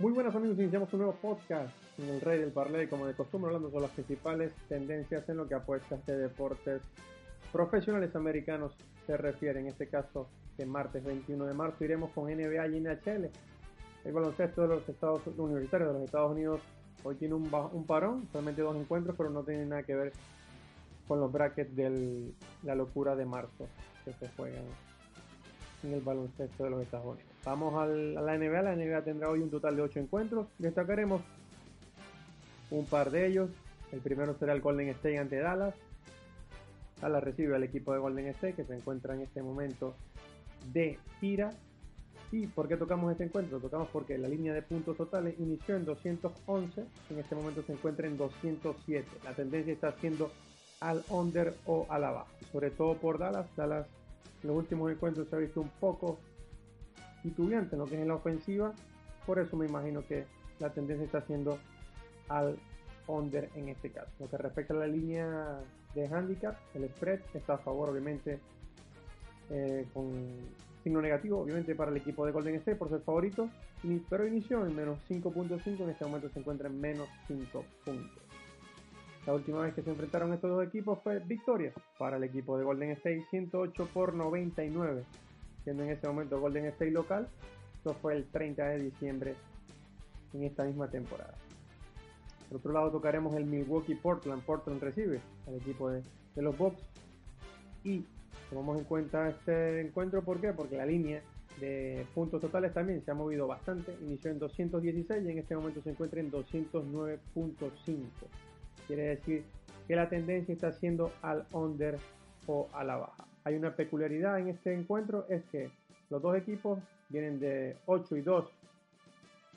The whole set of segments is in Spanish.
Muy buenas amigos, iniciamos un nuevo podcast en el Rey del Parlay, como de costumbre, hablando sobre las principales tendencias en lo que apuestas de deportes profesionales americanos se refiere. En este caso, de martes 21 de marzo, iremos con NBA y NHL. El baloncesto de los Estados Universitarios de los Estados Unidos hoy tiene un, un parón, solamente dos encuentros, pero no tiene nada que ver con los brackets de la locura de marzo que se juegan en el baloncesto de los Estados Unidos. Vamos a la NBA. La NBA tendrá hoy un total de 8 encuentros. Destacaremos un par de ellos. El primero será el Golden State ante Dallas. Dallas recibe al equipo de Golden State que se encuentra en este momento de gira. ¿Y por qué tocamos este encuentro? Tocamos porque la línea de puntos totales inició en 211, en este momento se encuentra en 207. La tendencia está siendo al under o a la baja, sobre todo por Dallas. Dallas los últimos encuentros se ha visto un poco titubeante en lo que es en la ofensiva, por eso me imagino que la tendencia está siendo al under en este caso. Lo que respecta a la línea de handicap, el spread está a favor obviamente eh, con signo negativo, obviamente para el equipo de Golden State por ser favorito, pero inició en menos 5.5, en este momento se encuentra en menos 5 puntos. La última vez que se enfrentaron estos dos equipos fue victoria para el equipo de Golden State 108 por 99, siendo en ese momento Golden State local. Esto fue el 30 de diciembre en esta misma temporada. Por otro lado tocaremos el Milwaukee Portland. Portland recibe al equipo de, de los Bucks y tomamos en cuenta este encuentro, ¿por qué? Porque la línea de puntos totales también se ha movido bastante. Inició en 216 y en este momento se encuentra en 209.5. Quiere decir que la tendencia está siendo al under o a la baja. Hay una peculiaridad en este encuentro, es que los dos equipos vienen de 8 y 2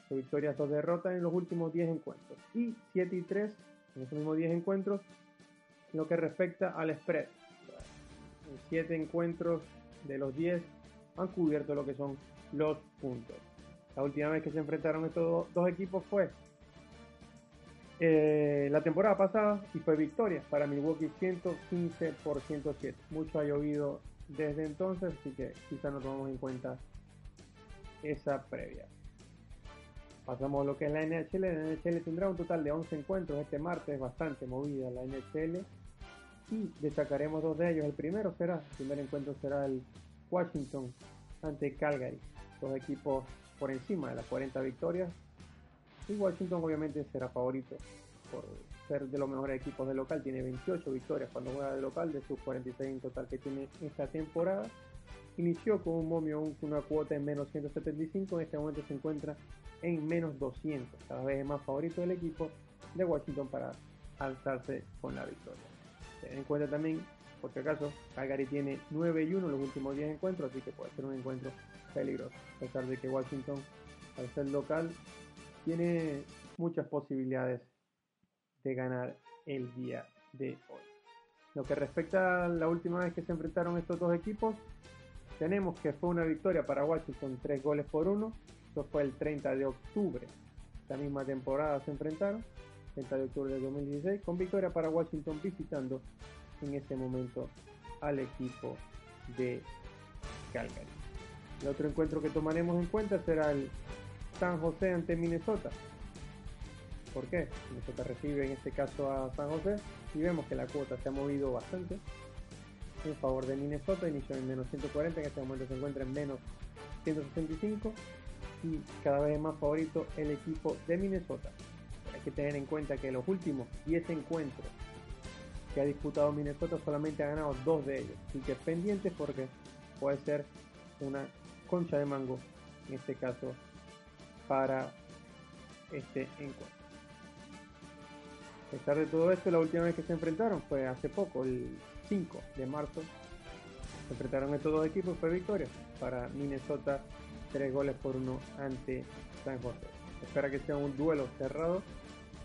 victorias, dos derrotas en los últimos 10 encuentros y 7 y 3 en esos mismos 10 encuentros en lo que respecta al spread. 7 encuentros de los 10 han cubierto lo que son los puntos. La última vez que se enfrentaron estos dos equipos fue eh, la temporada pasada y fue victoria para Milwaukee 115 por 107. Mucho ha llovido desde entonces, así que quizá no tomamos en cuenta esa previa. Pasamos a lo que es la NHL. La NHL tendrá un total de 11 encuentros este martes, bastante movida la NHL. Y destacaremos dos de ellos. El primero será, el primer encuentro será el Washington ante Calgary. Dos equipos por encima de las 40 victorias y Washington obviamente será favorito por ser de los mejores equipos de local. Tiene 28 victorias cuando juega de local de sus 46 en total que tiene esta temporada. Inició con un momio, una cuota en menos 175. En este momento se encuentra en menos 200. Cada vez es más favorito del equipo de Washington para alzarse con la victoria. Ten en cuenta también, por si acaso, Calgary tiene 9 y 1 en los últimos 10 encuentros, así que puede ser un encuentro peligroso. A pesar de que Washington, al ser local, tiene muchas posibilidades de ganar el día de hoy. Lo que respecta a la última vez que se enfrentaron estos dos equipos, tenemos que fue una victoria para Washington, 3 goles por 1. Eso fue el 30 de octubre. La misma temporada se enfrentaron, 30 de octubre de 2016, con victoria para Washington visitando en ese momento al equipo de Calgary. El otro encuentro que tomaremos en cuenta será el San José ante Minnesota. ¿Por qué? Minnesota recibe en este caso a San José y vemos que la cuota se ha movido bastante en favor de Minnesota. Inició en menos 140, en este momento se encuentra en menos 165 y cada vez más favorito el equipo de Minnesota. Hay que tener en cuenta que los últimos 10 encuentros que ha disputado Minnesota solamente ha ganado dos de ellos. Así que pendientes porque puede ser una concha de mango en este caso para este encuentro. A pesar de todo esto, la última vez que se enfrentaron fue hace poco, el 5 de marzo. Se enfrentaron estos dos equipos, fue victoria para Minnesota, tres goles por uno ante San José. Espera que sea un duelo cerrado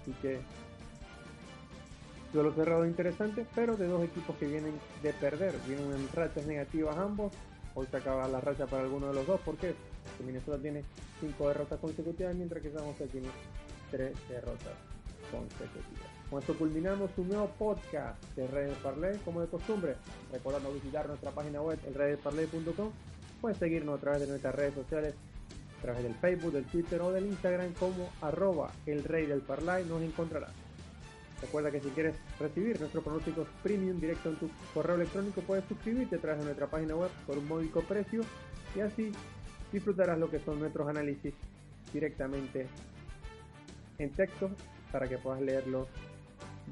y que duelo cerrado interesante, pero de dos equipos que vienen de perder, vienen en rachas negativas ambos. Hoy se acaba la racha para alguno de los dos, ¿por Minnesota tiene cinco derrotas consecutivas, mientras que San José tiene tres derrotas consecutivas. Con esto culminamos un nuevo podcast de Redes Parley, como de costumbre. Recordando visitar nuestra página web, elredesparley.com. Puedes seguirnos a través de nuestras redes sociales, a través del Facebook, del Twitter o del Instagram como arroba el rey del parlay nos encontrarás. Recuerda que si quieres recibir nuestros pronósticos premium directo en tu correo electrónico puedes suscribirte a través de nuestra página web por un módico precio y así disfrutarás lo que son nuestros análisis directamente en texto para que puedas leerlos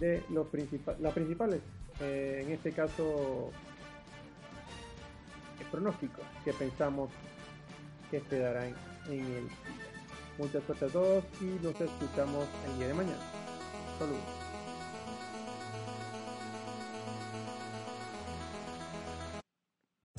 de los principales, las principales, eh, en este caso, el pronóstico que pensamos que se darán en el día. Mucha a todos y nos escuchamos el día de mañana. Saludos.